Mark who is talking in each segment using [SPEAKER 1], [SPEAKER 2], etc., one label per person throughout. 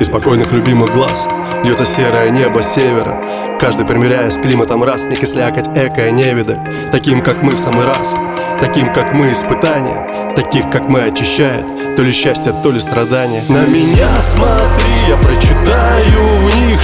[SPEAKER 1] и спокойных любимых глаз. Льется серое небо севера. Каждый примеряя с климатом раз Не кислякать эко невидаль. Таким, как мы в самый раз. Таким, как мы испытания. Таких, как мы очищает То ли счастье, то ли страдания На меня смотри, я прочитаю в них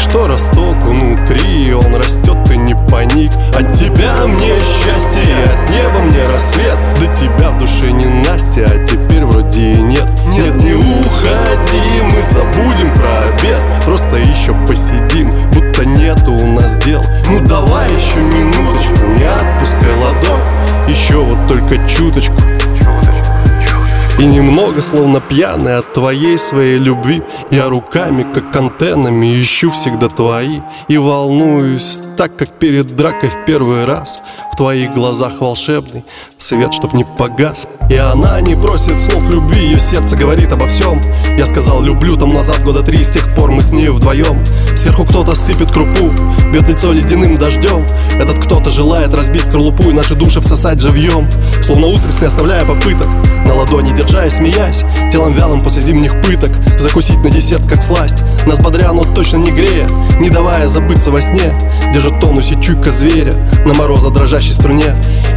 [SPEAKER 1] и немного, словно пьяный от твоей своей любви Я руками, как антеннами, ищу всегда твои. И волнуюсь так, как перед дракой в первый раз В твоих глазах волшебный свет, чтоб не погас И она не просит слов любви, ее сердце говорит обо всем Я сказал люблю там назад года три, с тех пор мы с ней вдвоем Сверху кто-то сыпет крупу, бьет лицо ледяным дождем Этот кто-то желает разбить скорлупу и наши души всосать живьем Словно устриц не оставляя попыток. На ладони держа и смеясь Телом вялым после зимних пыток. Закусить на десерт как сласть. Нас бодря, но точно не грея Не давая забыться во сне Держит тонус и чуйка зверя На мороза дрожащей струне.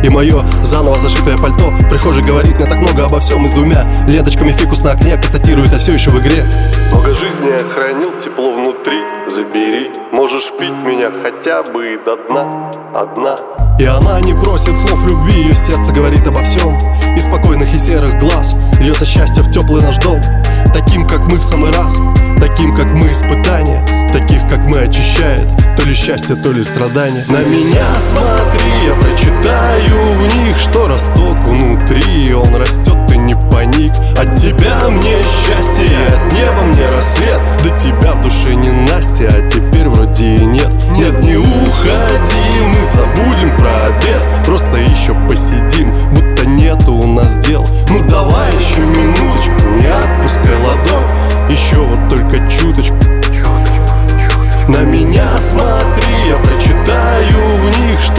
[SPEAKER 1] И мое заново зашитое пальто Прихожий говорит мне так много обо всем И с двумя ленточками фикус на окне Констатирует, я все еще в игре. Много жизни я хранил, тепло внутри Забери, можешь пить меня хотя бы и до дна Одна. И она не просит слов любви, ее сердце говорит обо всем Из спокойных и серых глаз льется счастье в теплый наш дом. Таким, как мы в самый раз, таким, как мы испытания Таких, как мы очищает, счастья, то ли страдания. На меня смотри, я прочитаю в них, что росток внутри. Он растет, ты не паник. От тебя мне счастье, от неба мне рассвет. До тебя в душе не Настя, а теперь вроде и нет. Нет, не уходи, мы забудем про обед. Просто еще посидим, будто нету у нас дел. Ну давай еще минуточку, не отпускай ладонь. Еще вот только чуточку на меня смотри, я прочитаю в них, что